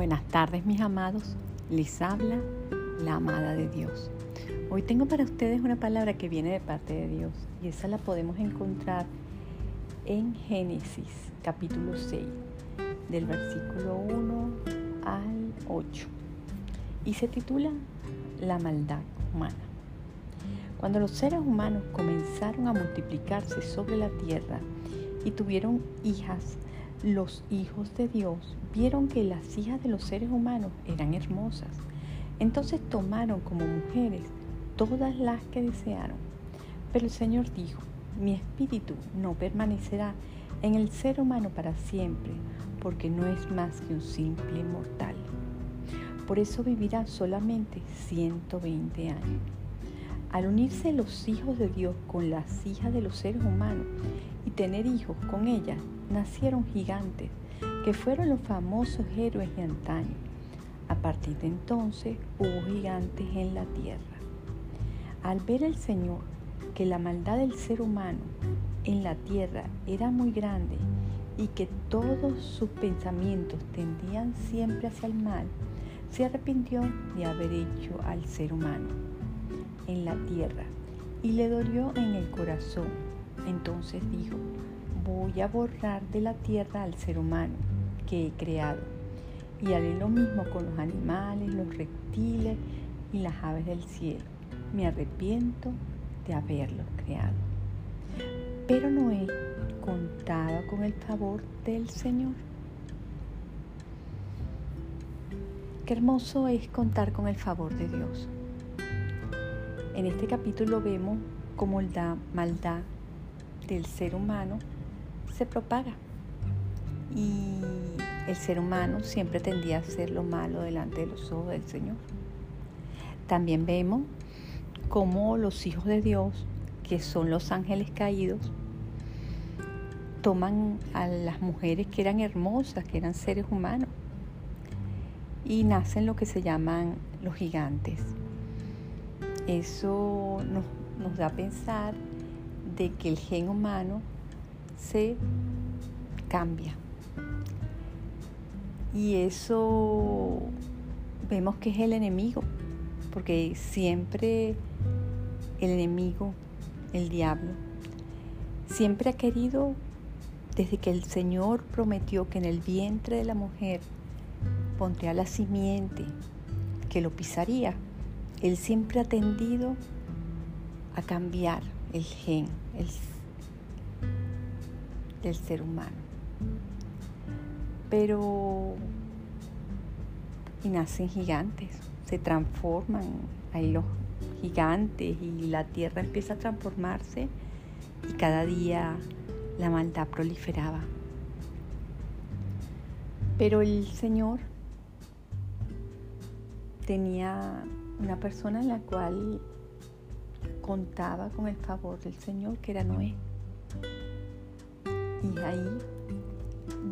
Buenas tardes mis amados, les habla la amada de Dios. Hoy tengo para ustedes una palabra que viene de parte de Dios y esa la podemos encontrar en Génesis capítulo 6, del versículo 1 al 8 y se titula La maldad humana. Cuando los seres humanos comenzaron a multiplicarse sobre la tierra y tuvieron hijas, los hijos de Dios vieron que las hijas de los seres humanos eran hermosas. Entonces tomaron como mujeres todas las que desearon. Pero el Señor dijo, mi espíritu no permanecerá en el ser humano para siempre, porque no es más que un simple mortal. Por eso vivirá solamente 120 años. Al unirse los hijos de Dios con las hijas de los seres humanos y tener hijos con ellas, nacieron gigantes, que fueron los famosos héroes de antaño. A partir de entonces hubo gigantes en la tierra. Al ver el Señor que la maldad del ser humano en la tierra era muy grande y que todos sus pensamientos tendían siempre hacia el mal, se arrepintió de haber hecho al ser humano en la tierra y le dolió en el corazón. Entonces dijo, voy a borrar de la tierra al ser humano que he creado y haré lo mismo con los animales, los reptiles y las aves del cielo. Me arrepiento de haberlos creado. Pero Noé contaba con el favor del Señor. Qué hermoso es contar con el favor de Dios. En este capítulo vemos cómo la maldad del ser humano se propaga y el ser humano siempre tendía a hacer lo malo delante de los ojos del Señor. También vemos cómo los hijos de Dios, que son los ángeles caídos, toman a las mujeres que eran hermosas, que eran seres humanos, y nacen lo que se llaman los gigantes. Eso nos, nos da a pensar de que el gen humano se cambia. Y eso vemos que es el enemigo, porque siempre el enemigo, el diablo, siempre ha querido, desde que el Señor prometió que en el vientre de la mujer pondría la simiente que lo pisaría, Él siempre ha tendido a cambiar el gen el, del ser humano. Pero y nacen gigantes, se transforman, hay los gigantes y la tierra empieza a transformarse y cada día la maldad proliferaba. Pero el Señor tenía una persona en la cual contaba con el favor del Señor, que era Noé. Y ahí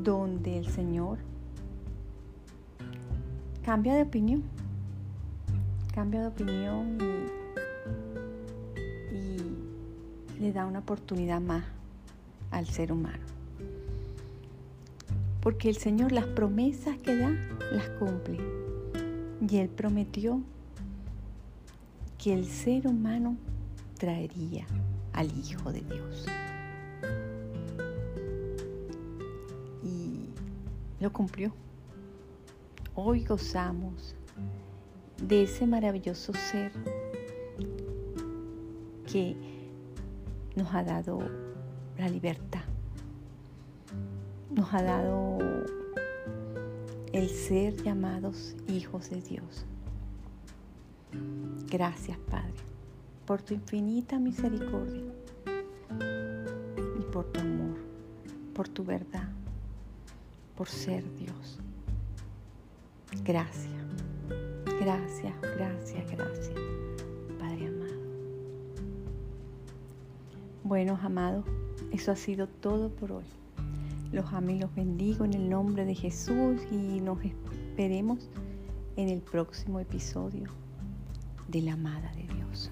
donde el Señor cambia de opinión, cambia de opinión y, y le da una oportunidad más al ser humano. Porque el Señor las promesas que da, las cumple. Y Él prometió que el ser humano traería al Hijo de Dios. Lo cumplió. Hoy gozamos de ese maravilloso ser que nos ha dado la libertad, nos ha dado el ser llamados hijos de Dios. Gracias Padre por tu infinita misericordia y por tu amor, por tu verdad por ser Dios. Gracias, gracias, gracias, gracias, Padre amado. Bueno, amados, eso ha sido todo por hoy. Los amo y los bendigo en el nombre de Jesús y nos esperemos en el próximo episodio de la amada de Dios.